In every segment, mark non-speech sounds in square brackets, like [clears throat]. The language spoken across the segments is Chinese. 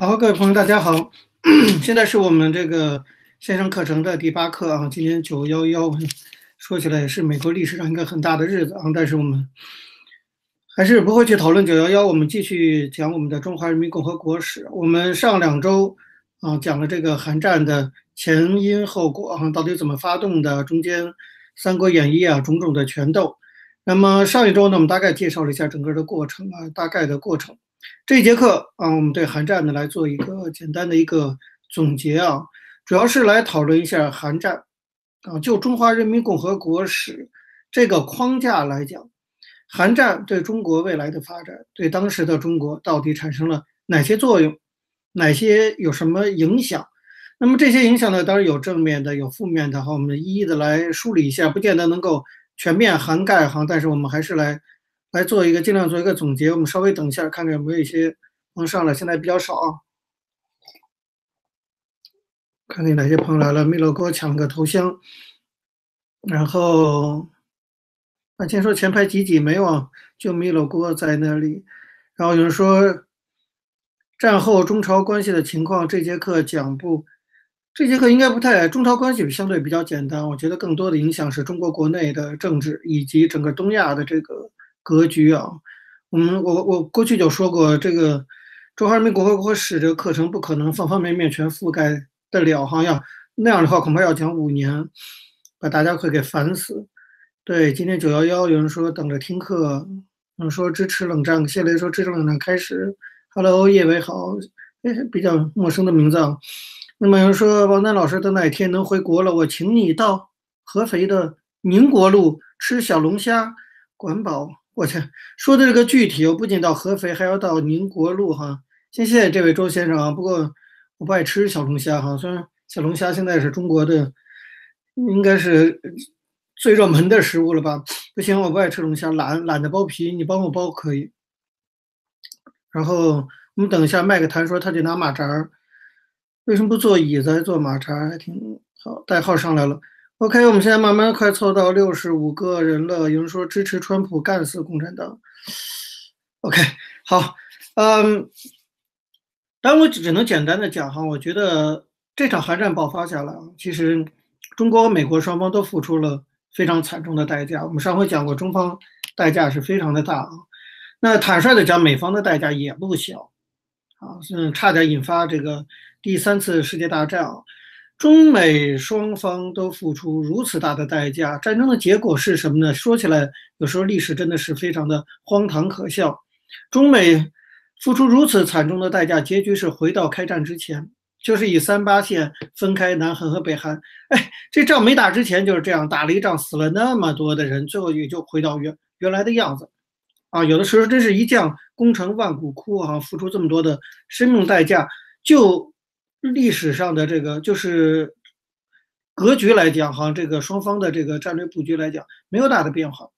好，各位朋友，大家好。[clears throat] 现在是我们这个线上课程的第八课啊。今天九幺幺，说起来也是美国历史上一个很大的日子啊。但是我们还是不会去讨论九幺幺，我们继续讲我们的中华人民共和国史。我们上两周啊讲了这个韩战的前因后果啊，到底怎么发动的，中间《三国演义》啊种种的权斗。那么上一周呢，我们大概介绍了一下整个的过程啊，大概的过程。这节课啊，我们对韩战呢来做一个简单的一个总结啊，主要是来讨论一下韩战啊，就中华人民共和国史这个框架来讲，韩战对中国未来的发展，对当时的中国到底产生了哪些作用，哪些有什么影响？那么这些影响呢，当然有正面的，有负面的哈，我们一一的来梳理一下，不见得能够全面涵盖哈，但是我们还是来。来做一个尽量做一个总结，我们稍微等一下，看看有没有一些朋友上来，现在比较少。看看哪些朋友来了，米勒给我抢个头像。然后，那先说前排几几没有？就米勒锅在那里。然后有人说，战后中朝关系的情况，这节课讲不？这节课应该不太，中朝关系相对比较简单。我觉得更多的影响是中国国内的政治以及整个东亚的这个。格局啊，我们我我过去就说过，这个中华人民共和国史这个课程不可能方方面面全覆盖得了哈，要那样的话恐怕要讲五年，把大家会给烦死。对，今天九幺幺有人说等着听课，有人说支持冷战，谢雷说支持冷战开始。Hello，叶伟好，哎，比较陌生的名字啊。那么有人说王丹老师等哪天能回国了，我请你到合肥的宁国路吃小龙虾，管饱。我去，说的这个具体，我不仅到合肥，还要到宁国路哈。先谢谢这位周先生啊。不过我不爱吃小龙虾哈，虽然小龙虾现在是中国的，应该是最热门的食物了吧？不行，我不爱吃龙虾，懒懒得剥皮，你帮我剥可以。然后我们等一下麦克谈说他得拿马扎儿，为什么不坐椅子，还坐马扎儿还挺好。代号上来了。OK，我们现在慢慢快凑到六十五个人了。有人说支持川普干死共产党。OK，好，嗯，但我只能简单的讲哈，我觉得这场韩战爆发下来，其实中国和美国双方都付出了非常惨重的代价。我们上回讲过，中方代价是非常的大啊。那坦率的讲，美方的代价也不小啊，是差点引发这个第三次世界大战啊。中美双方都付出如此大的代价，战争的结果是什么呢？说起来，有时候历史真的是非常的荒唐可笑。中美付出如此惨重的代价，结局是回到开战之前，就是以三八线分开南韩和北韩。哎，这仗没打之前就是这样，打了一仗死了那么多的人，最后也就回到原原来的样子。啊，有的时候真是一将功成万骨枯啊，付出这么多的生命代价就。历史上的这个就是格局来讲，哈，这个双方的这个战略布局来讲没有大的变化。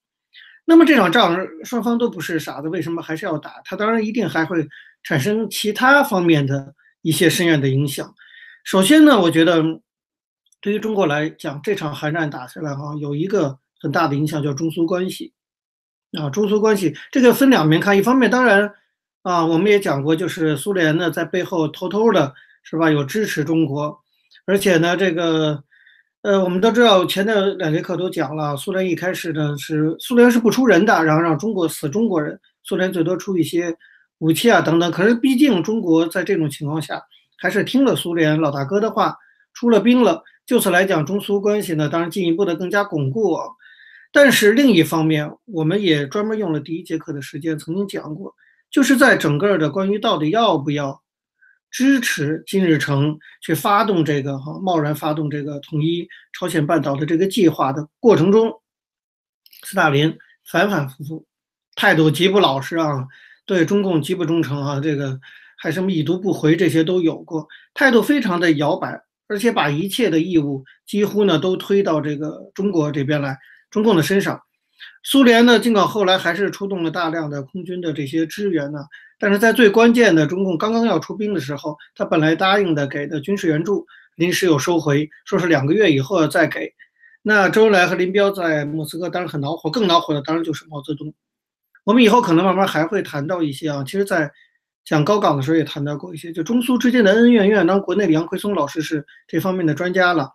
那么这场仗双方都不是傻子，为什么还是要打？它当然一定还会产生其他方面的一些深远的影响。首先呢，我觉得对于中国来讲，这场韩战打下来，哈，有一个很大的影响，叫中苏关系啊。中苏关系这个分两面看，一方面当然啊，我们也讲过，就是苏联呢在背后偷偷的。是吧？有支持中国，而且呢，这个，呃，我们都知道，前的两节课都讲了，苏联一开始呢是苏联是不出人的，然后让中国死中国人，苏联最多出一些武器啊等等。可是毕竟中国在这种情况下还是听了苏联老大哥的话，出了兵了。就此来讲，中苏关系呢，当然进一步的更加巩固。但是另一方面，我们也专门用了第一节课的时间，曾经讲过，就是在整个的关于到底要不要。支持金日成去发动这个哈贸然发动这个统一朝鲜半岛的这个计划的过程中，斯大林反反复复，态度极不老实啊，对中共极不忠诚啊，这个还什么已读不回这些都有过，态度非常的摇摆，而且把一切的义务几乎呢都推到这个中国这边来，中共的身上。苏联呢，尽管后来还是出动了大量的空军的这些支援呢。但是在最关键的中共刚刚要出兵的时候，他本来答应的给的军事援助临时又收回，说是两个月以后要再给。那周恩来和林彪在莫斯科当然很恼火，更恼火的当然就是毛泽东。我们以后可能慢慢还会谈到一些啊，其实，在讲高岗的时候也谈到过一些，就中苏之间的恩恩怨怨。当然，国内的杨奎松老师是这方面的专家了。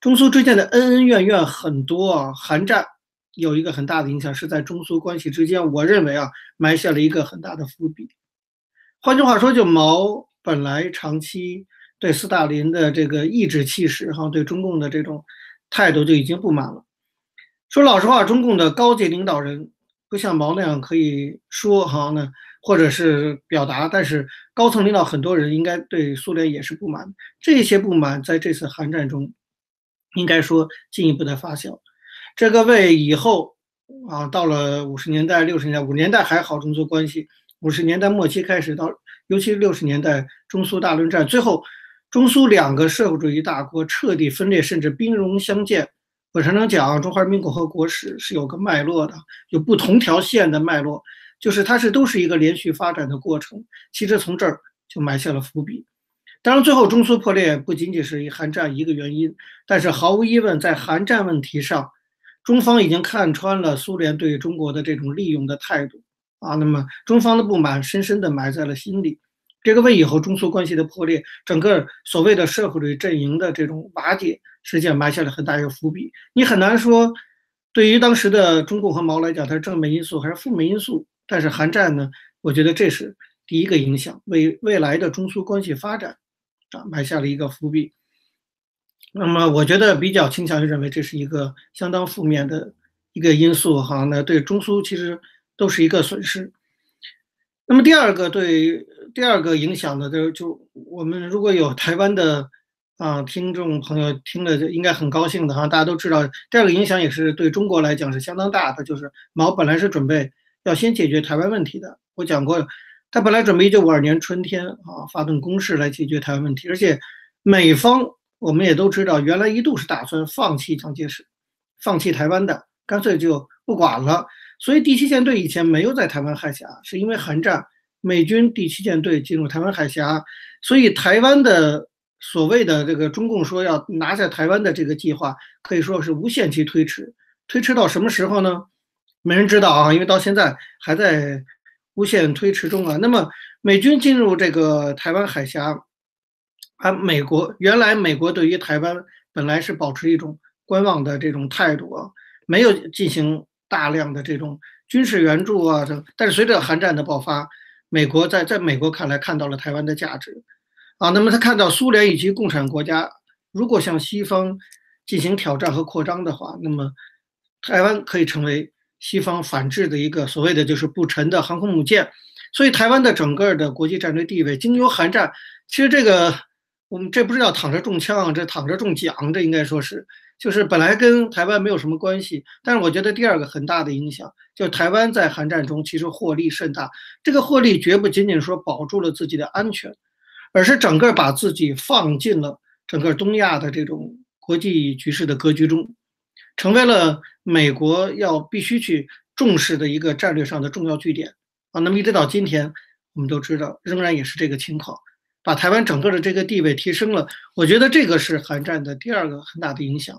中苏之间的恩恩怨怨很多啊，韩战有一个很大的影响，是在中苏关系之间，我认为啊，埋下了一个很大的伏笔。换句话说，就毛本来长期对斯大林的这个颐指气使，哈，对中共的这种态度就已经不满了。说老实话，中共的高级领导人不像毛那样可以说哈呢。或者是表达，但是高层领导很多人应该对苏联也是不满，这些不满在这次韩战中，应该说进一步的发酵，这个为以后啊，到了五十年代、六十年代，五十年代还好中苏关系，五十年代末期开始到，尤其是六十年代中苏大论战，最后中苏两个社会主义大国彻底分裂，甚至兵戎相见。我常常讲中华人民共和国史是有个脉络的，有不同条线的脉络。就是它是都是一个连续发展的过程，其实从这儿就埋下了伏笔。当然，最后中苏破裂不仅仅是一韩战一个原因，但是毫无疑问，在韩战问题上，中方已经看穿了苏联对中国的这种利用的态度啊。那么，中方的不满深深地埋在了心里，这个为以后中苏关系的破裂，整个所谓的社会主义阵营的这种瓦解，实际上埋下了很大一个伏笔。你很难说，对于当时的中共和毛来讲，它是正面因素还是负面因素？但是韩战呢，我觉得这是第一个影响，为未来的中苏关系发展啊埋下了一个伏笔。那么，我觉得比较倾向于认为这是一个相当负面的一个因素哈。那对中苏其实都是一个损失。那么第二个对第二个影响呢，就就我们如果有台湾的啊听众朋友听了，就应该很高兴的哈。大家都知道，第二个影响也是对中国来讲是相当大的，就是毛本来是准备。要先解决台湾问题的，我讲过，他本来准备一九五二年春天啊发动攻势来解决台湾问题，而且美方我们也都知道，原来一度是打算放弃蒋介石，放弃台湾的，干脆就不管了。所以第七舰队以前没有在台湾海峡，是因为韩战，美军第七舰队进入台湾海峡，所以台湾的所谓的这个中共说要拿下台湾的这个计划，可以说是无限期推迟，推迟到什么时候呢？没人知道啊，因为到现在还在无限推迟中啊。那么美军进入这个台湾海峡，啊，美国原来美国对于台湾本来是保持一种观望的这种态度啊，没有进行大量的这种军事援助啊。这但是随着韩战的爆发，美国在在美国看来看到了台湾的价值啊。那么他看到苏联以及共产国家如果向西方进行挑战和扩张的话，那么台湾可以成为。西方反制的一个所谓的就是不沉的航空母舰，所以台湾的整个的国际战略地位经由韩战，其实这个我们这不是要躺着中枪，这躺着中奖，这应该说是就是本来跟台湾没有什么关系，但是我觉得第二个很大的影响，就台湾在韩战中其实获利甚大，这个获利绝不仅仅说保住了自己的安全，而是整个把自己放进了整个东亚的这种国际局势的格局中。成为了美国要必须去重视的一个战略上的重要据点啊。那么一直到今天，我们都知道，仍然也是这个情况，把台湾整个的这个地位提升了。我觉得这个是韩战的第二个很大的影响。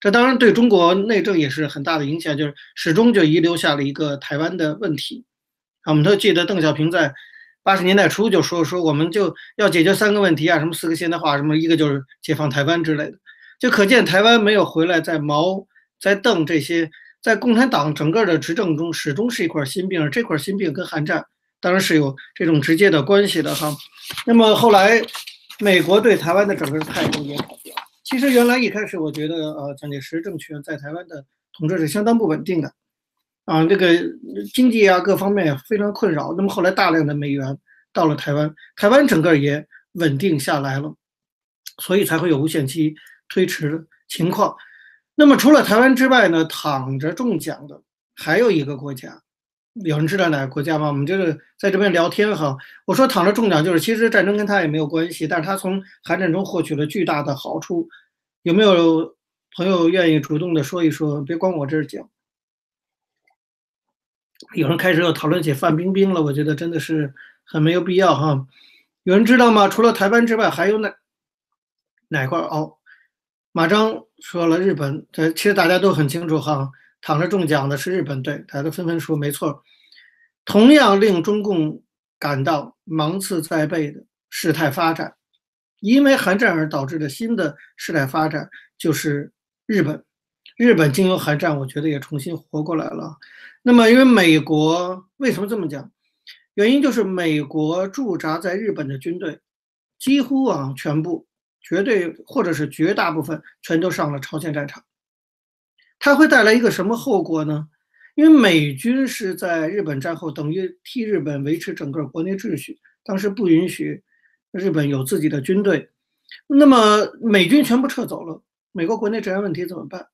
这当然对中国内政也是很大的影响，就是始终就遗留下了一个台湾的问题。啊，我们都记得邓小平在八十年代初就说说我们就要解决三个问题啊，什么四个现代化，什么一个就是解放台湾之类的，就可见台湾没有回来，在毛。在邓这些，在共产党整个的执政中，始终是一块心病。这块心病跟韩战当然是有这种直接的关系的哈。那么后来，美国对台湾的整个态度也改变。其实原来一开始，我觉得呃，蒋介石政权在台湾的统治是相当不稳定的，啊，这个经济啊各方面非常困扰。那么后来大量的美元到了台湾，台湾整个也稳定下来了，所以才会有无限期推迟的情况。那么除了台湾之外呢，躺着中奖的还有一个国家，有人知道哪个国家吗？我们就是在这边聊天哈。我说躺着中奖，就是其实战争跟他也没有关系，但是他从韩战中获取了巨大的好处。有没有朋友愿意主动的说一说？别光我这儿讲。有人开始又讨论起范冰冰了，我觉得真的是很没有必要哈。有人知道吗？除了台湾之外，还有哪哪块哦？马章说了日本，这其实大家都很清楚哈，躺着中奖的是日本，队，大家都纷纷说没错。同样令中共感到芒刺在背的事态发展，因为韩战而导致的新的事态发展就是日本。日本经由韩战，我觉得也重新活过来了。那么，因为美国为什么这么讲？原因就是美国驻扎在日本的军队，几乎啊全部、绝对或者是绝大部分全都上了朝鲜战场。它会带来一个什么后果呢？因为美军是在日本战后等于替日本维持整个国内秩序，当时不允许日本有自己的军队。那么美军全部撤走了，美国国内治安问题怎么办？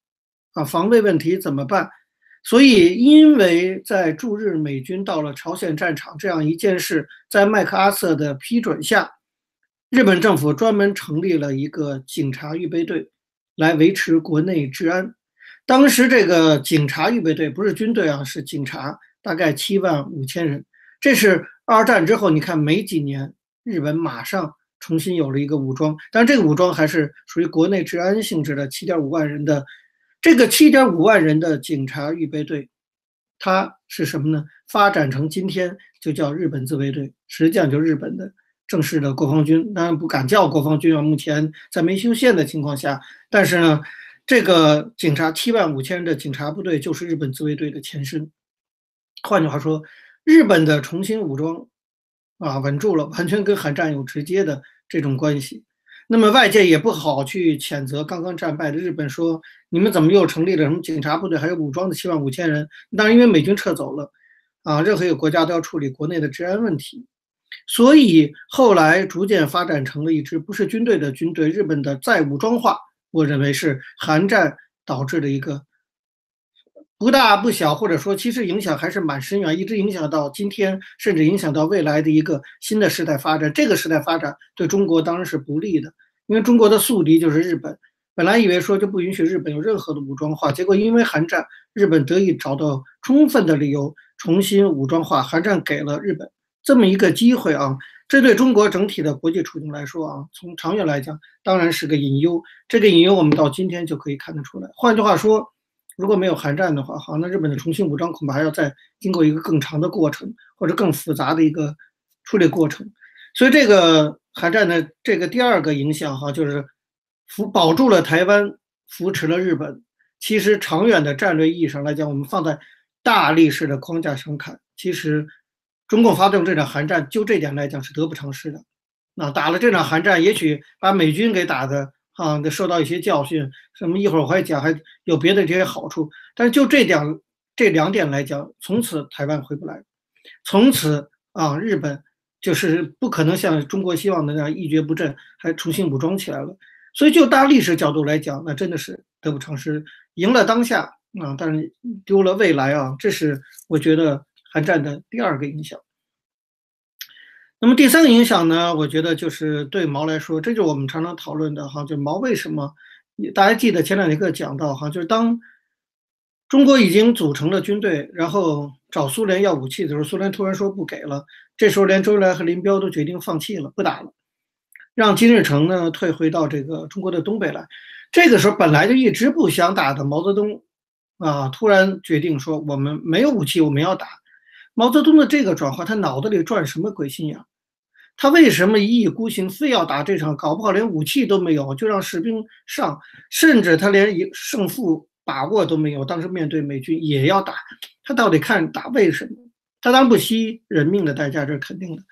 啊，防卫问题怎么办？所以，因为在驻日美军到了朝鲜战场这样一件事，在麦克阿瑟的批准下，日本政府专门成立了一个警察预备队，来维持国内治安。当时这个警察预备队不是军队啊，是警察，大概七万五千人。这是二战之后，你看没几年，日本马上重新有了一个武装，但这个武装还是属于国内治安性质的，七点五万人的这个七点五万人的警察预备队，它是什么呢？发展成今天就叫日本自卫队，实际上就是日本的正式的国防军，当然不敢叫国防军啊。目前在没修宪的情况下，但是呢。这个警察七万五千人的警察部队就是日本自卫队的前身。换句话说，日本的重新武装啊稳住了，完全跟韩战有直接的这种关系。那么外界也不好去谴责刚刚战败的日本，说你们怎么又成立了什么警察部队，还有武装的七万五千人？当然，因为美军撤走了啊，任何一个国家都要处理国内的治安问题，所以后来逐渐发展成了一支不是军队的军队，日本的再武装化。我认为是韩战导致的一个不大不小，或者说其实影响还是蛮深远，一直影响到今天，甚至影响到未来的一个新的时代发展。这个时代发展对中国当然是不利的，因为中国的宿敌就是日本。本来以为说就不允许日本有任何的武装化，结果因为韩战，日本得以找到充分的理由重新武装化。韩战给了日本这么一个机会啊。这对中国整体的国际处境来说啊，从长远来讲，当然是个隐忧。这个隐忧我们到今天就可以看得出来。换句话说，如果没有韩战的话，好，那日本的重新武装恐怕还要再经过一个更长的过程，或者更复杂的一个处理过程。所以，这个韩战的这个第二个影响哈，就是扶保住了台湾，扶持了日本。其实，长远的战略意义上来讲，我们放在大历史的框架上看，其实。中共发动这场韩战，就这点来讲是得不偿失的。那打了这场韩战，也许把美军给打的啊，受到一些教训。什么一会儿我还讲，还有别的这些好处。但是就这点这两点来讲，从此台湾回不来，从此啊，日本就是不可能像中国希望的那样一蹶不振，还重新武装起来了。所以就大历史角度来讲，那真的是得不偿失。赢了当下啊，但是丢了未来啊，这是我觉得。韩战的第二个影响，那么第三个影响呢？我觉得就是对毛来说，这就是我们常常讨论的哈，就毛为什么？大家记得前两节课讲到哈，就是当中国已经组成了军队，然后找苏联要武器的时候，苏联突然说不给了，这时候连周恩来和林彪都决定放弃了，不打了，让金日成呢退回到这个中国的东北来。这个时候本来就一直不想打的毛泽东啊，突然决定说我们没有武器，我们要打。毛泽东的这个转化，他脑子里转什么鬼心眼？他为什么一意孤行，非要打这场？搞不好连武器都没有，就让士兵上，甚至他连赢胜负把握都没有。当时面对美军也要打，他到底看打为什么？他当不惜人命的代价，这是肯定的。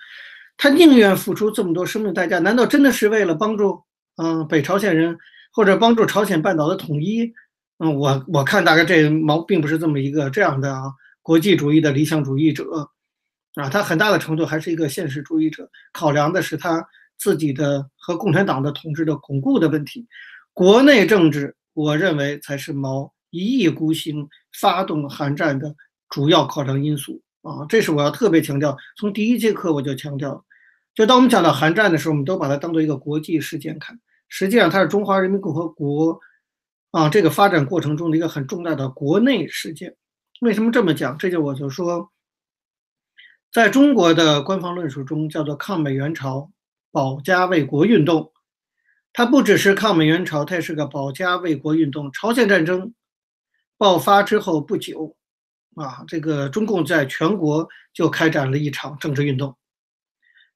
他宁愿付出这么多生命代价，难道真的是为了帮助嗯北朝鲜人，或者帮助朝鲜半岛的统一？嗯，我我看大概这毛并不是这么一个这样的啊。国际主义的理想主义者，啊，他很大的程度还是一个现实主义者，考量的是他自己的和共产党的统治的巩固的问题。国内政治，我认为才是毛一意孤行发动韩战的主要考量因素啊，这是我要特别强调。从第一节课我就强调，就当我们讲到韩战的时候，我们都把它当做一个国际事件看，实际上它是中华人民共和国啊这个发展过程中的一个很重大的国内事件。为什么这么讲？这就我就说，在中国的官方论述中，叫做抗美援朝、保家卫国运动。它不只是抗美援朝，它也是个保家卫国运动。朝鲜战争爆发之后不久，啊，这个中共在全国就开展了一场政治运动，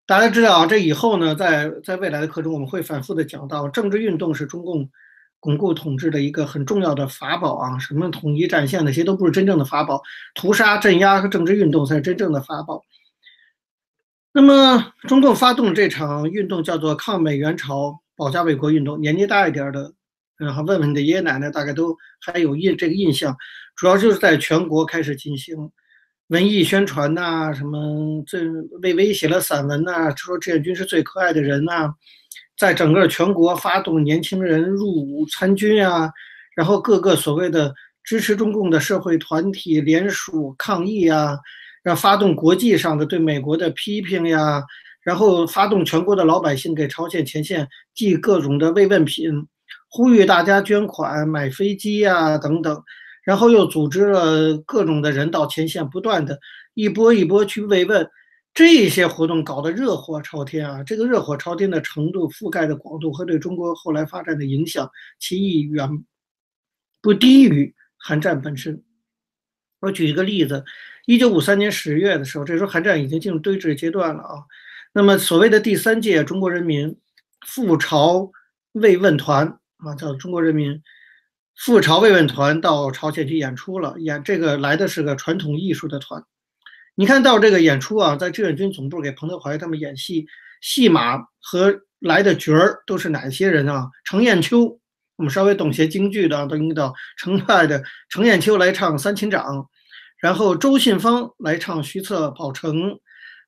大家知道啊，这以后呢，在在未来的课中，我们会反复的讲到，政治运动是中共巩固统治的一个很重要的法宝啊。什么统一战线那些都不是真正的法宝，屠杀、镇压和政治运动才是真正的法宝。那么，中共发动这场运动叫做抗美援朝、保家卫国运动。年纪大一点的，然后问问你的爷爷奶奶，大概都还有印这个印象。主要就是在全国开始进行。文艺宣传呐，什么这魏巍写了散文呐，说志愿军是最可爱的人呐，在整个全国发动年轻人入伍参军啊，然后各个所谓的支持中共的社会团体联署抗议啊，然后发动国际上的对美国的批评呀，然后发动全国的老百姓给朝鲜前线寄各种的慰问品，呼吁大家捐款买飞机呀等等。然后又组织了各种的人到前线，不断的一波一波去慰问，这些活动搞得热火朝天啊！这个热火朝天的程度、覆盖的广度和对中国后来发展的影响，其意义远不低于韩战本身。我举一个例子：一九五三年十月的时候，这时候韩战已经进入对峙阶段了啊。那么所谓的第三届中国人民赴朝慰问团啊，叫中国人民。赴朝慰问团到朝鲜去演出了，演这个来的是个传统艺术的团。你看到这个演出啊，在志愿军总部给彭德怀他们演戏，戏码和来的角儿都是哪些人啊？程砚秋，我们稍微懂些京剧的都应该知道，程派的程砚秋来唱三秦掌，然后周信芳来唱徐策跑城，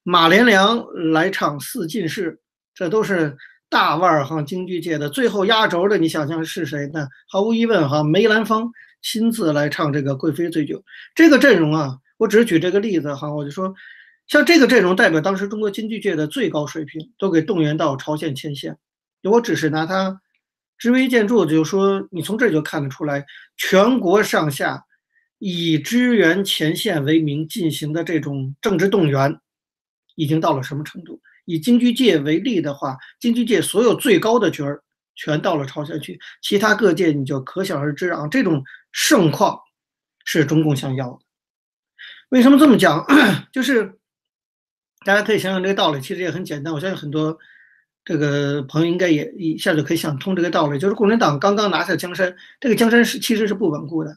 马连良来唱四进士，这都是。大腕儿哈，京剧界的最后压轴的，你想象是谁呢？毫无疑问哈，梅兰芳亲自来唱这个《贵妃醉酒》。这个阵容啊，我只举这个例子哈，我就说，像这个阵容代表当时中国京剧界的最高水平，都给动员到朝鲜前线。我只是拿它支微建筑，就说你从这就看得出来，全国上下以支援前线为名进行的这种政治动员，已经到了什么程度。以京剧界为例的话，京剧界所有最高的角儿全到了朝鲜去，其他各界你就可想而知啊。这种盛况是中共想要的。为什么这么讲？[coughs] 就是大家可以想想这个道理，其实也很简单。我相信很多这个朋友应该也一下就可以想通这个道理，就是共产党刚刚拿下江山，这个江山是其实是不稳固的。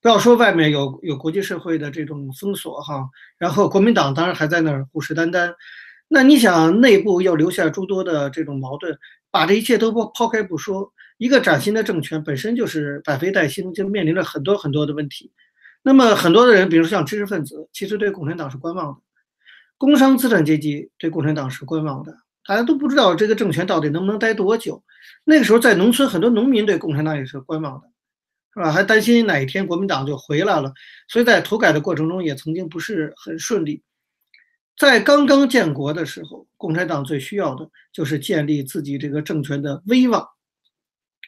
不要说外面有有国际社会的这种封锁哈，然后国民党当然还在那儿虎视眈眈。那你想，内部要留下诸多的这种矛盾，把这一切都抛抛开不说，一个崭新的政权本身就是百废待兴，就面临着很多很多的问题。那么很多的人，比如像知识分子，其实对共产党是观望的；工商资产阶级对共产党是观望的。大家都不知道这个政权到底能不能待多久。那个时候，在农村，很多农民对共产党也是观望的，是吧？还担心哪一天国民党就回来了，所以在土改的过程中也曾经不是很顺利。在刚刚建国的时候，共产党最需要的就是建立自己这个政权的威望，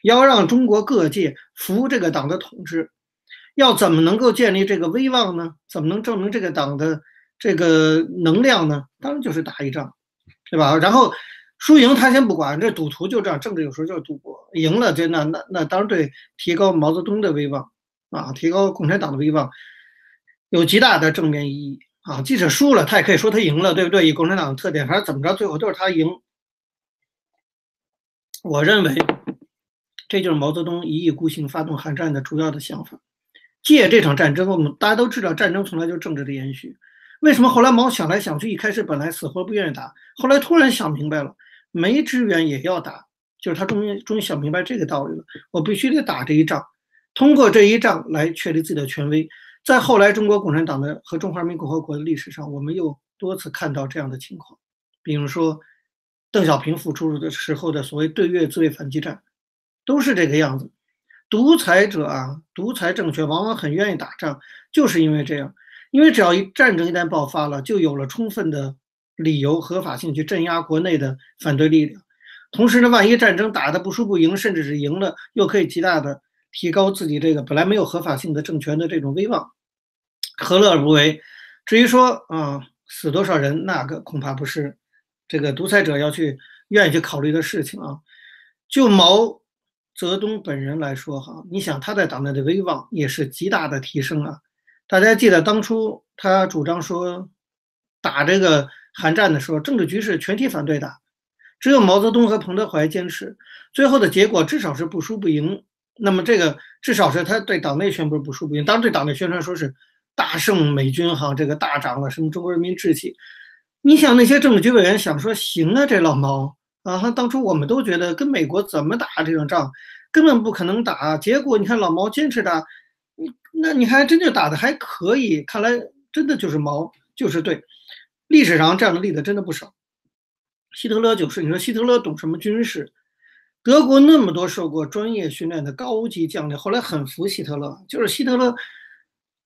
要让中国各界服这个党的统治。要怎么能够建立这个威望呢？怎么能证明这个党的这个能量呢？当然就是打一仗，对吧？然后输赢他先不管，这赌徒就这样，政治有时候就是赌博，赢了这那那那当然对提高毛泽东的威望啊，提高共产党的威望有极大的正面意义。啊，即使输了，他也可以说他赢了，对不对？以共产党的特点，反正怎么着，最后都是他赢。我认为，这就是毛泽东一意孤行发动韩战的主要的想法。借这场战争，我们大家都知道，战争从来就是政治的延续。为什么后来毛想来想去，一开始本来死活不愿意打，后来突然想明白了，没支援也要打，就是他终于终于想明白这个道理了。我必须得打这一仗，通过这一仗来确立自己的权威。在后来中国共产党的和中华人民共和国的历史上，我们又多次看到这样的情况，比如说邓小平复出的时候的所谓对越自卫反击战，都是这个样子。独裁者啊，独裁政权往往很愿意打仗，就是因为这样，因为只要一战争一旦爆发了，就有了充分的理由、合法性去镇压国内的反对力量。同时呢，万一战争打得不输不赢，甚至是赢了，又可以极大的。提高自己这个本来没有合法性的政权的这种威望，何乐而不为？至于说啊死多少人，那个恐怕不是这个独裁者要去愿意去考虑的事情啊。就毛泽东本人来说，哈，你想他在党内的威望也是极大的提升啊。大家记得当初他主张说打这个韩战的时候，政治局势全体反对的，只有毛泽东和彭德怀坚持。最后的结果至少是不输不赢。那么这个至少是他对党内宣布不输不赢，当然对党内宣传说是大胜美军哈，这个大涨了什么中国人民志气。你想那些政治局委员想说行啊，这老毛啊，当初我们都觉得跟美国怎么打这场仗根本不可能打，结果你看老毛坚持打，那你还真就打的还可以，看来真的就是毛就是对。历史上这样的例子真的不少。希特勒就是，你说希特勒懂什么军事？德国那么多受过专业训练的高级将领，后来很服希特勒。就是希特勒，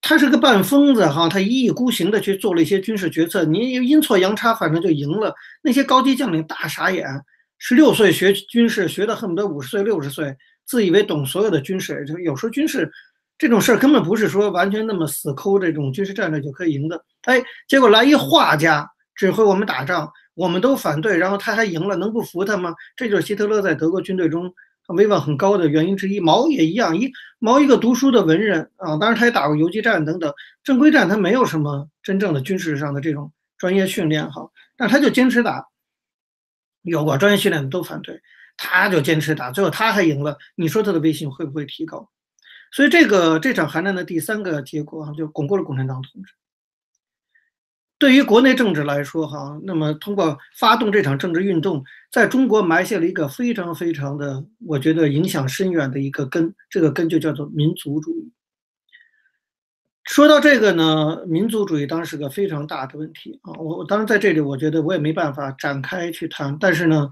他是个半疯子哈，他一意孤行的去做了一些军事决策，你阴错阳差，反正就赢了。那些高级将领大傻眼，十六岁学军事，学的恨不得五十岁六十岁，自以为懂所有的军事。有时候军事这种事儿根本不是说完全那么死抠这种军事战略就可以赢的。哎，结果来一画家指挥我们打仗。我们都反对，然后他还赢了，能不服他吗？这就是希特勒在德国军队中威望很高的原因之一。毛也一样，一毛一个读书的文人啊，当然他也打过游击战等等，正规战他没有什么真正的军事上的这种专业训练哈，但他就坚持打。有过专业训练的都反对，他就坚持打，最后他还赢了。你说他的威信会不会提高？所以这个这场寒战的第三个结果啊，就巩固了共产党统治。对于国内政治来说，哈，那么通过发动这场政治运动，在中国埋下了一个非常非常的，我觉得影响深远的一个根，这个根就叫做民族主义。说到这个呢，民族主义当然是个非常大的问题啊。我我当然在这里，我觉得我也没办法展开去谈，但是呢，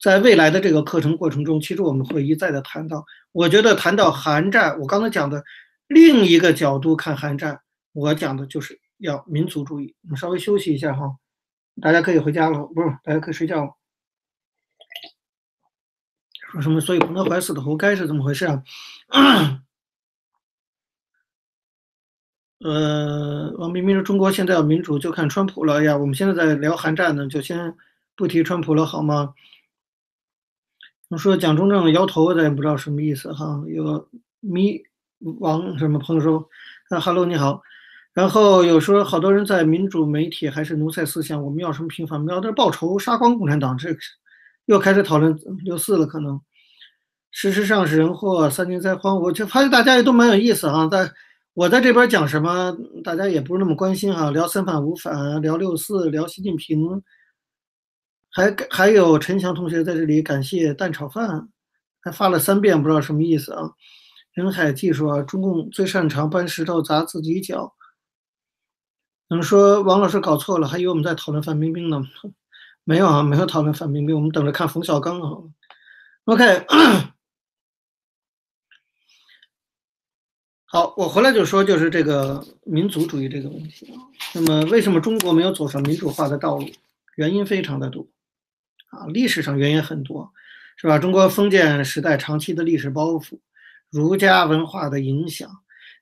在未来的这个课程过程中，其实我们会一再的谈到。我觉得谈到韩战，我刚才讲的另一个角度看韩战，我讲的就是。要民族主义，我们稍微休息一下哈，大家可以回家了，不是，大家可以睡觉了。说什么？所以彭德怀死的活该是怎么回事啊？[coughs] 呃，王冰冰说：“中国现在要民主就看川普了。”哎呀，我们现在在聊韩战呢，就先不提川普了，好吗？我说蒋中正摇头，咱也不知道什么意思哈。有个迷王什么朋友说：“啊哈喽，你好。”然后有说好多人在民主媒体还是奴才思想，我们要什么平反？我们要的报仇，杀光共产党。这又开始讨论六四了，可能事实上是人祸，三年灾荒。我就发现大家也都蛮有意思哈。在我在这边讲什么，大家也不是那么关心哈。聊三反五反，聊六四，聊习近平，还还有陈翔同学在这里感谢蛋炒饭，还发了三遍，不知道什么意思啊。人海技术啊，中共最擅长搬石头砸自己脚。有人说王老师搞错了，还以为我们在讨论范冰冰呢。没有啊，没有讨论范冰冰，我们等着看冯小刚啊。OK，[coughs] 好，我回来就说，就是这个民族主义这个问题啊。那么，为什么中国没有走上民主化的道路？原因非常的多啊，历史上原因很多，是吧？中国封建时代长期的历史包袱，儒家文化的影响。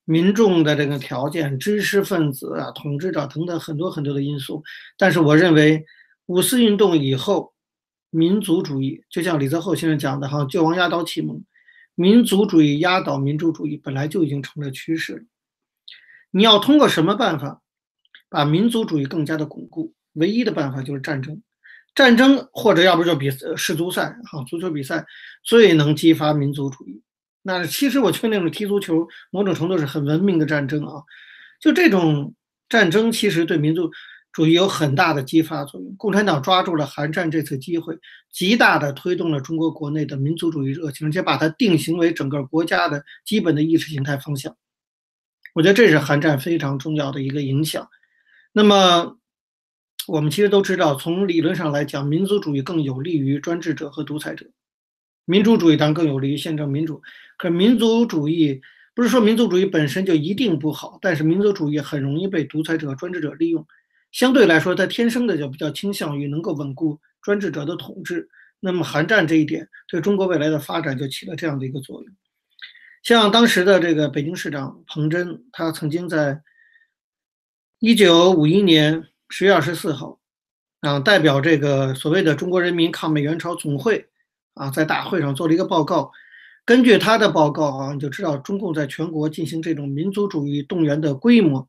民众的这个条件、知识分子啊、统治者等等很多很多的因素，但是我认为五四运动以后，民族主义就像李泽厚先生讲的哈，救亡压倒启蒙，民族主义压倒民主主义本来就已经成了趋势。你要通过什么办法把民族主义更加的巩固？唯一的办法就是战争，战争或者要不就比世足赛哈，足球比赛最能激发民族主义。那其实我觉得那种踢足球，某种程度是很文明的战争啊。就这种战争，其实对民族主义有很大的激发作用。共产党抓住了韩战这次机会，极大的推动了中国国内的民族主义热情，而且把它定型为整个国家的基本的意识形态方向。我觉得这是韩战非常重要的一个影响。那么，我们其实都知道，从理论上来讲，民族主义更有利于专制者和独裁者。民主主义当然更有利于宪政民主，可民族主义不是说民族主义本身就一定不好，但是民族主义很容易被独裁者、专制者利用。相对来说，它天生的就比较倾向于能够稳固专制者的统治。那么，韩战这一点对中国未来的发展就起了这样的一个作用。像当时的这个北京市长彭真，他曾经在一九五一年十月二十四号，啊，代表这个所谓的中国人民抗美援朝总会。啊，在大会上做了一个报告，根据他的报告啊，你就知道中共在全国进行这种民族主义动员的规模。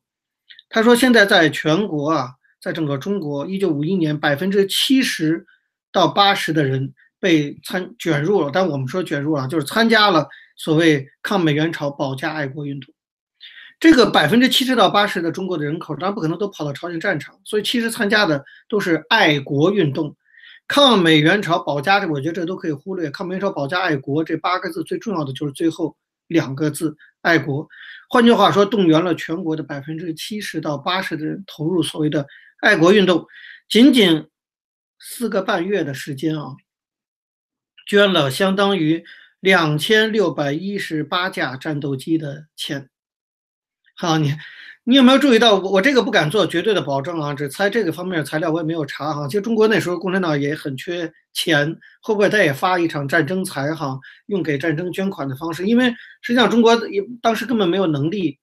他说，现在在全国啊，在整个中国，一九五一年百分之七十到八十的人被参卷入了，但我们说卷入了，就是参加了所谓抗美援朝、保家爱国运动。这个百分之七十到八十的中国的人口，当然不可能都跑到朝鲜战场，所以其实参加的都是爱国运动。抗美援朝、保家，这我觉得这都可以忽略。抗美援朝、保家、爱国这八个字，最重要的就是最后两个字“爱国”。换句话说，动员了全国的百分之七十到八十的人投入所谓的爱国运动。仅仅四个半月的时间啊，捐了相当于两千六百一十八架战斗机的钱。好，你。你有没有注意到我？我这个不敢做绝对的保证啊，只猜这个方面材料，我也没有查哈。其实中国那时候共产党也很缺钱，会不会他也发一场战争财哈，用给战争捐款的方式？因为实际上中国也当时根本没有能力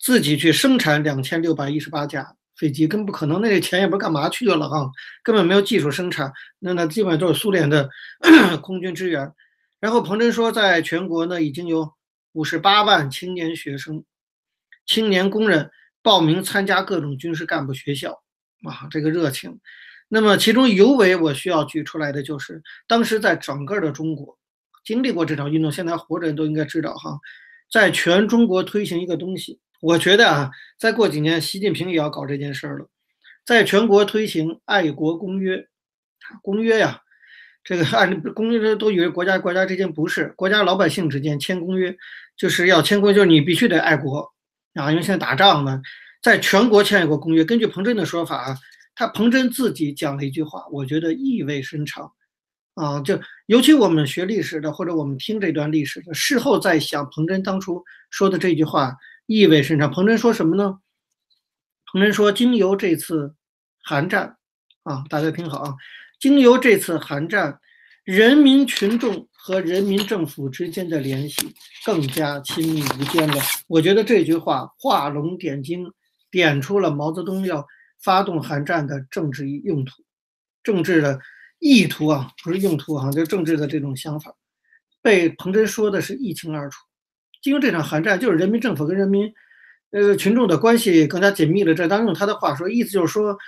自己去生产两千六百一十八架飞机，更不可能，那个钱也不知道干嘛去了哈，根本没有技术生产，那那基本上都是苏联的 [clears throat] 空军支援。然后彭真说，在全国呢已经有五十八万青年学生。青年工人报名参加各种军事干部学校，啊，这个热情。那么其中尤为我需要举出来的就是，当时在整个的中国经历过这场运动，现在活着人都应该知道哈，在全中国推行一个东西。我觉得啊，再过几年，习近平也要搞这件事儿了，在全国推行爱国公约。公约呀，这个按公约都以为国家国家之间不是，国家老百姓之间签公约，就是要签公约，就是你必须得爱国。啊，因为现在打仗呢，在全国签一个公约。根据彭真的说法啊，他彭真自己讲了一句话，我觉得意味深长。啊，就尤其我们学历史的，或者我们听这段历史的，事后再想彭真当初说的这句话，意味深长。彭真说什么呢？彭真说，经由这次韩战，啊，大家听好啊，经由这次韩战，人民群众。和人民政府之间的联系更加亲密无间了。我觉得这句话画龙点睛，点出了毛泽东要发动韩战的政治用途、政治的意图啊，不是用途哈，就政治的这种想法，被彭真说的是一清二楚。经过这场韩战，就是人民政府跟人民呃群众的关系更加紧密了。这当用他的话说，意思就是说，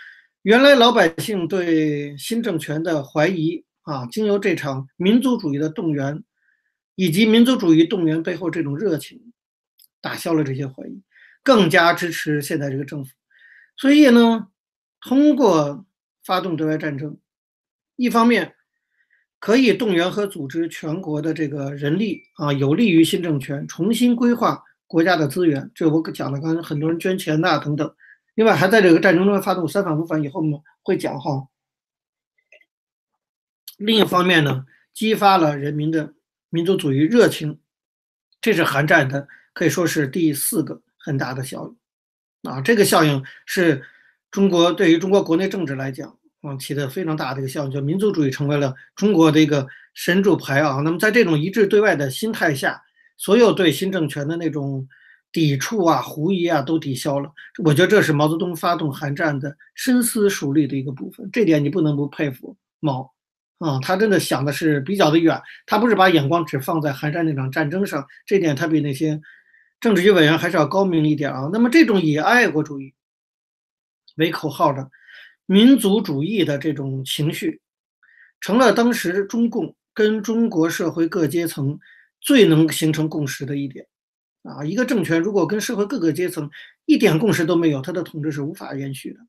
原来老百姓对新政权的怀疑。啊，经由这场民族主义的动员，以及民族主义动员背后这种热情，打消了这些怀疑，更加支持现在这个政府。所以呢，通过发动对外战争，一方面可以动员和组织全国的这个人力啊，有利于新政权重新规划国家的资源。这我讲了，刚才很多人捐钱呐等等。另外，还在这个战争中发动三反五反，以后呢会讲哈。另一方面呢，激发了人民的民族主义热情，这是韩战的可以说是第四个很大的效应啊。这个效应是中国对于中国国内政治来讲啊起的非常大的一个效应，就民族主义成为了中国的一个神主牌啊。那么在这种一致对外的心态下，所有对新政权的那种抵触啊、狐疑啊都抵消了。我觉得这是毛泽东发动韩战的深思熟虑的一个部分，这点你不能不佩服毛。啊，他真的想的是比较的远，他不是把眼光只放在韩战那场战争上，这点他比那些政治局委员还是要高明一点啊。那么这种以爱国主义为口号的民族主义的这种情绪，成了当时中共跟中国社会各阶层最能形成共识的一点啊。一个政权如果跟社会各个阶层一点共识都没有，他的统治是无法延续的。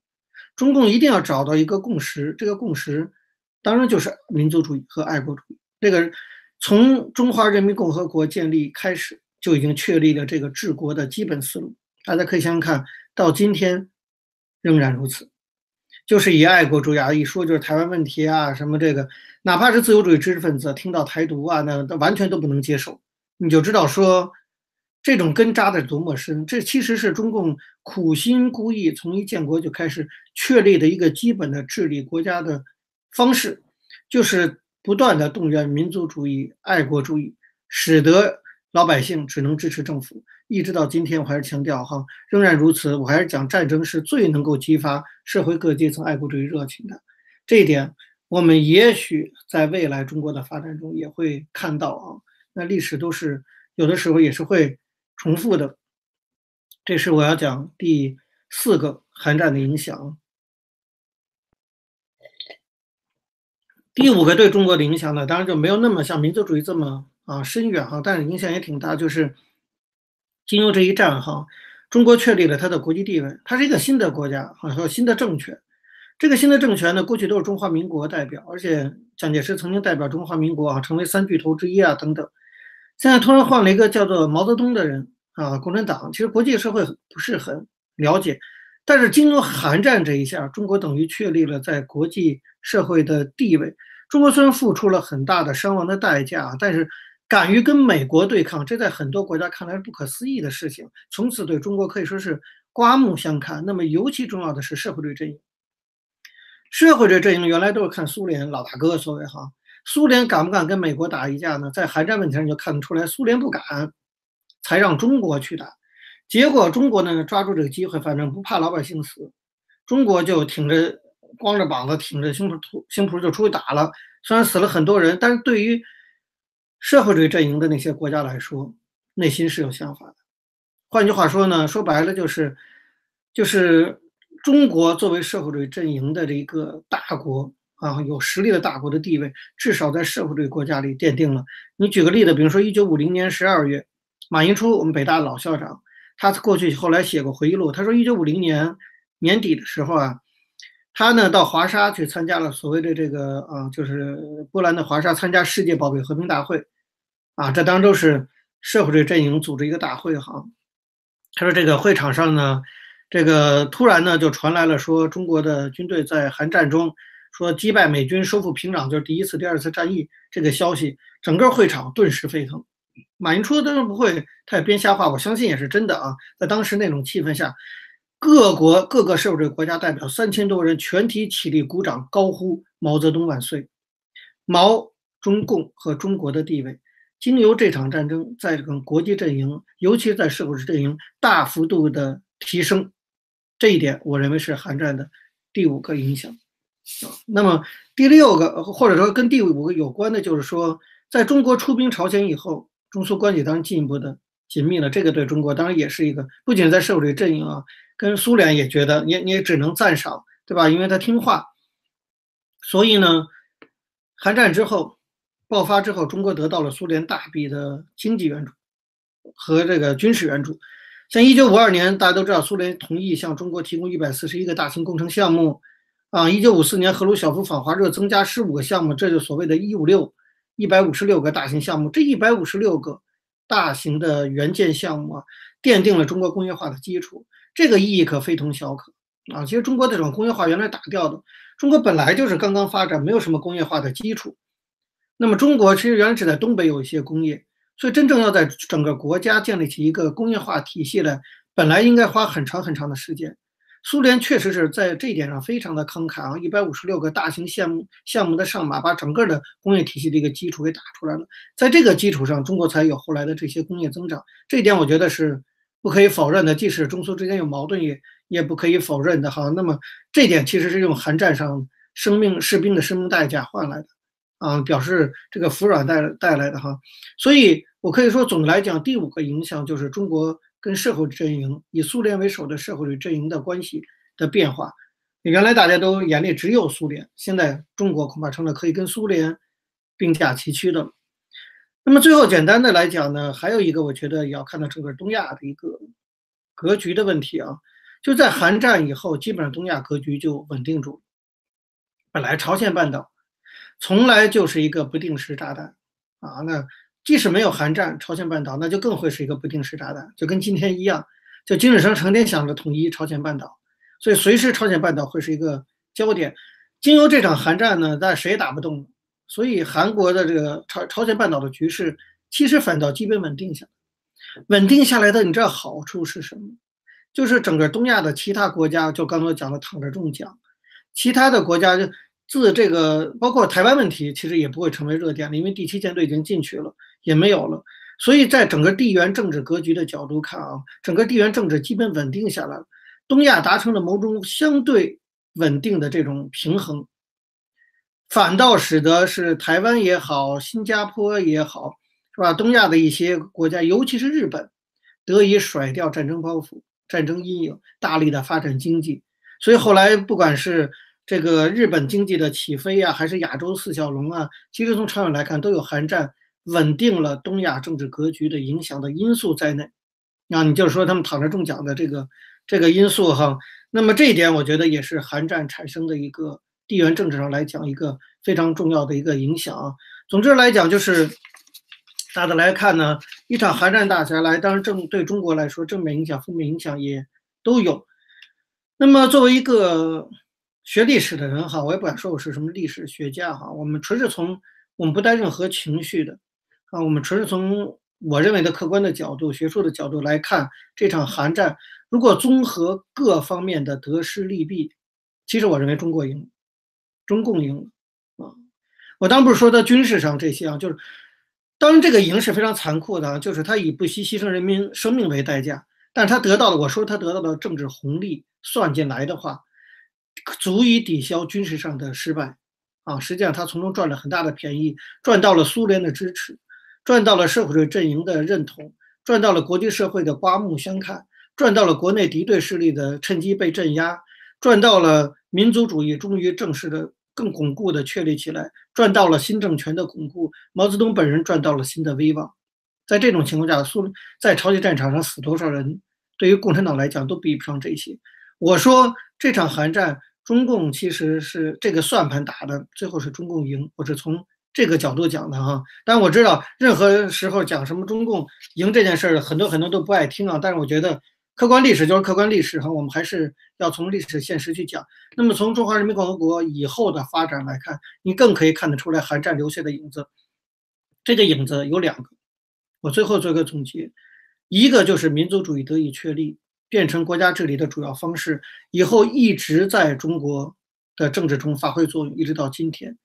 中共一定要找到一个共识，这个共识。当然就是民族主义和爱国主义。这个从中华人民共和国建立开始就已经确立了这个治国的基本思路。大家可以想想看，到今天仍然如此，就是以爱国主义啊，一说就是台湾问题啊，什么这个，哪怕是自由主义知识分子听到台独啊，那完全都不能接受。你就知道说这种根扎的多么深。这其实是中共苦心孤诣，从一建国就开始确立的一个基本的治理国家的。方式就是不断的动员民族主义、爱国主义，使得老百姓只能支持政府。一直到今天，我还是强调哈，仍然如此。我还是讲战争是最能够激发社会各阶层爱国主义热情的。这一点，我们也许在未来中国的发展中也会看到啊。那历史都是有的时候也是会重复的。这是我要讲第四个韩战的影响。第五个对中国的影响呢，当然就没有那么像民族主义这么啊深远哈，但是影响也挺大。就是经由这一战哈，中国确立了它的国际地位，它是一个新的国家，还有新的政权。这个新的政权呢，过去都是中华民国代表，而且蒋介石曾经代表中华民国啊，成为三巨头之一啊等等。现在突然换了一个叫做毛泽东的人啊，共产党，其实国际社会不是很了解。但是经过韩战这一下，中国等于确立了在国际社会的地位。中国虽然付出了很大的伤亡的代价，但是敢于跟美国对抗，这在很多国家看来是不可思议的事情。从此对中国可以说是刮目相看。那么尤其重要的是社会主义阵营，社会主义阵营原来都是看苏联老大哥，所谓哈，苏联敢不敢跟美国打一架呢？在韩战问题上就看得出来，苏联不敢，才让中国去打。结果中国呢抓住这个机会，反正不怕老百姓死，中国就挺着光着膀子，挺着胸脯胸脯就出去打了。虽然死了很多人，但是对于社会主义阵营的那些国家来说，内心是有想法的。换句话说呢，说白了就是，就是中国作为社会主义阵营的这一个大国啊，有实力的大国的地位，至少在社会主义国家里奠定了。你举个例子，比如说一九五零年十二月，马寅初，我们北大老校长。他过去后来写过回忆录，他说，一九五零年年底的时候啊，他呢到华沙去参加了所谓的这个啊，就是波兰的华沙参加世界保卫和平大会，啊，这当中是社会主义阵营组织一个大会哈。他说这个会场上呢，这个突然呢就传来了说中国的军队在韩战中说击败美军收复平壤，就是第一次、第二次战役这个消息，整个会场顿时沸腾。马云说：“当然不会，他也编瞎话。我相信也是真的啊。在当时那种气氛下，各国各个社会主义国家代表三千多人全体起立鼓掌，高呼‘毛泽东万岁’。毛、中共和中国的地位，经由这场战争，在这个国际阵营，尤其在社会主义阵营大幅度的提升。这一点，我认为是韩战的第五个影响。那么第六个，或者说跟第五个有关的，就是说，在中国出兵朝鲜以后。”中苏关系当然进一步的紧密了，这个对中国当然也是一个，不仅在社会主义阵营啊，跟苏联也觉得你你也只能赞赏，对吧？因为他听话。所以呢，韩战之后爆发之后，中国得到了苏联大笔的经济援助和这个军事援助。像一九五二年，大家都知道，苏联同意向中国提供一百四十一个大型工程项目啊。一九五四年，赫鲁晓夫访华热增加十五个项目，这就所谓的“一五六”。一百五十六个大型项目，这一百五十六个大型的元件项目啊，奠定了中国工业化的基础，这个意义可非同小可啊！其实中国这种工业化原来打掉的，中国本来就是刚刚发展，没有什么工业化的基础。那么中国其实原来只在东北有一些工业，所以真正要在整个国家建立起一个工业化体系来，本来应该花很长很长的时间。苏联确实是在这一点上非常的慷慨啊，一百五十六个大型项目项目的上马，把整个的工业体系的一个基础给打出来了。在这个基础上，中国才有后来的这些工业增长。这一点我觉得是不可以否认的，即使中苏之间有矛盾，也也不可以否认的哈。那么这点其实是用韩战上生命士兵的生命代价换来的啊，表示这个服软带带来的哈。所以我可以说，总的来讲，第五个影响就是中国。跟社会阵营以苏联为首的社会主义阵营的关系的变化，原来大家都眼里只有苏联，现在中国恐怕成了可以跟苏联并驾齐驱的。那么最后简单的来讲呢，还有一个我觉得也要看到整个东亚的一个格局的问题啊，就在韩战以后，基本上东亚格局就稳定住了。本来朝鲜半岛从来就是一个不定时炸弹啊，那。即使没有韩战，朝鲜半岛那就更会是一个不定时炸弹，就跟今天一样，就金日成成天想着统一朝鲜半岛，所以随时朝鲜半岛会是一个焦点。经由这场韩战呢，但谁也打不动，所以韩国的这个朝朝鲜半岛的局势其实反倒基本稳定下来。稳定下来的，你知道好处是什么？就是整个东亚的其他国家，就刚才讲的躺着中奖，其他的国家就。自这个包括台湾问题，其实也不会成为热点了，因为第七舰队已经进去了，也没有了。所以在整个地缘政治格局的角度看啊，整个地缘政治基本稳定下来了，东亚达成了某种相对稳定的这种平衡，反倒使得是台湾也好，新加坡也好，是吧？东亚的一些国家，尤其是日本，得以甩掉战争包袱、战争阴影，大力的发展经济。所以后来不管是这个日本经济的起飞啊，还是亚洲四小龙啊，其实从长远来看，都有韩战稳定了东亚政治格局的影响的因素在内。那你就是说他们躺着中奖的这个这个因素哈，那么这一点我觉得也是韩战产生的一个地缘政治上来讲一个非常重要的一个影响啊。总之来讲，就是大的来看呢，一场韩战打下来，当然正对中国来说正面影响、负面影响也都有。那么作为一个学历史的人哈，我也不敢说我是什么历史学家哈，我们纯是从我们不带任何情绪的啊，我们纯是从。我认为的客观的角度、学术的角度来看，这场韩战如果综合各方面的得失利弊，其实我认为中国赢，中共赢啊。我当不是说在军事上这些啊，就是当然这个赢是非常残酷的，就是他以不惜牺牲人民生命为代价，但是他得到的，我说他得到的政治红利算进来的话，足以抵消军事上的失败啊。实际上他从中赚了很大的便宜，赚到了苏联的支持。赚到了社会主义阵营的认同，赚到了国际社会的刮目相看，赚到了国内敌对势力的趁机被镇压，赚到了民族主义终于正式的更巩固的确立起来，赚到了新政权的巩固，毛泽东本人赚到了新的威望。在这种情况下，苏在朝鲜战场上死多少人，对于共产党来讲都比不上这些。我说这场韩战，中共其实是这个算盘打的，最后是中共赢。我是从。这个角度讲的哈，但我知道任何时候讲什么中共赢这件事儿，很多很多都不爱听啊。但是我觉得客观历史就是客观历史哈，我们还是要从历史现实去讲。那么从中华人民共和国以后的发展来看，你更可以看得出来韩战留下的影子。这个影子有两个，我最后做一个总结：一个就是民族主义得以确立，变成国家治理的主要方式，以后一直在中国的政治中发挥作用，一直到今天。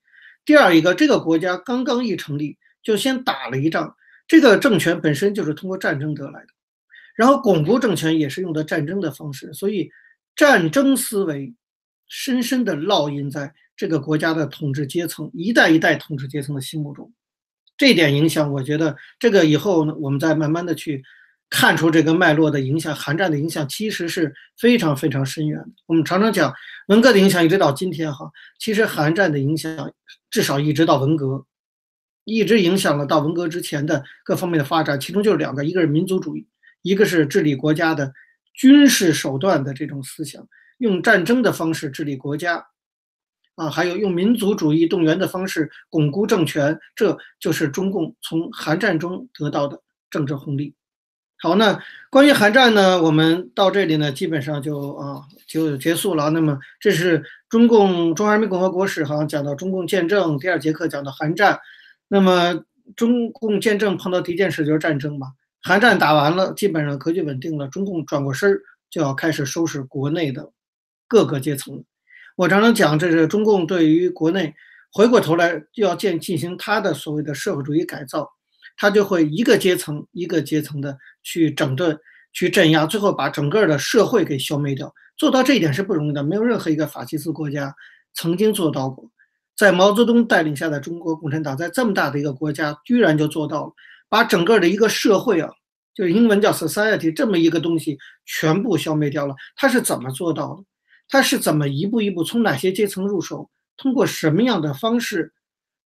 第二一个，这个国家刚刚一成立，就先打了一仗，这个政权本身就是通过战争得来的，然后巩固政权也是用的战争的方式，所以战争思维深深的烙印在这个国家的统治阶层一代一代统治阶层的心目中，这点影响，我觉得这个以后呢，我们再慢慢的去。看出这个脉络的影响，韩战的影响其实是非常非常深远的。我们常常讲文革的影响一直到今天哈，其实韩战的影响至少一直到文革，一直影响了到文革之前的各方面的发展。其中就是两个，一个是民族主义，一个是治理国家的军事手段的这种思想，用战争的方式治理国家，啊，还有用民族主义动员的方式巩固政权，这就是中共从韩战中得到的政治红利。好，那关于韩战呢，我们到这里呢，基本上就啊就结束了。那么这是中共中华人民共和国史哈讲到中共建政，第二节课讲到韩战。那么中共建政碰到第一件事就是战争嘛，韩战打完了，基本上格局稳定了，中共转过身儿就要开始收拾国内的各个阶层。我常常讲，这是中共对于国内回过头来就要建进行他的所谓的社会主义改造。他就会一个阶层一个阶层的去整顿、去镇压，最后把整个的社会给消灭掉。做到这一点是不容易的，没有任何一个法西斯国家曾经做到过。在毛泽东带领下的中国共产党，在这么大的一个国家，居然就做到了，把整个的一个社会啊，就是英文叫 society 这么一个东西全部消灭掉了。他是怎么做到的？他是怎么一步一步从哪些阶层入手？通过什么样的方式？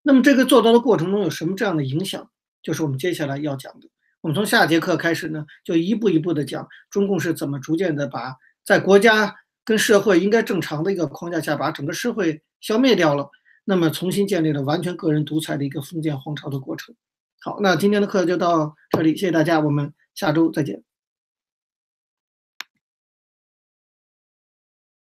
那么这个做到的过程中有什么这样的影响？就是我们接下来要讲的。我们从下节课开始呢，就一步一步的讲中共是怎么逐渐的把在国家跟社会应该正常的一个框架下，把整个社会消灭掉了，那么重新建立了完全个人独裁的一个封建皇朝的过程。好，那今天的课就到这里，谢谢大家，我们下周再见。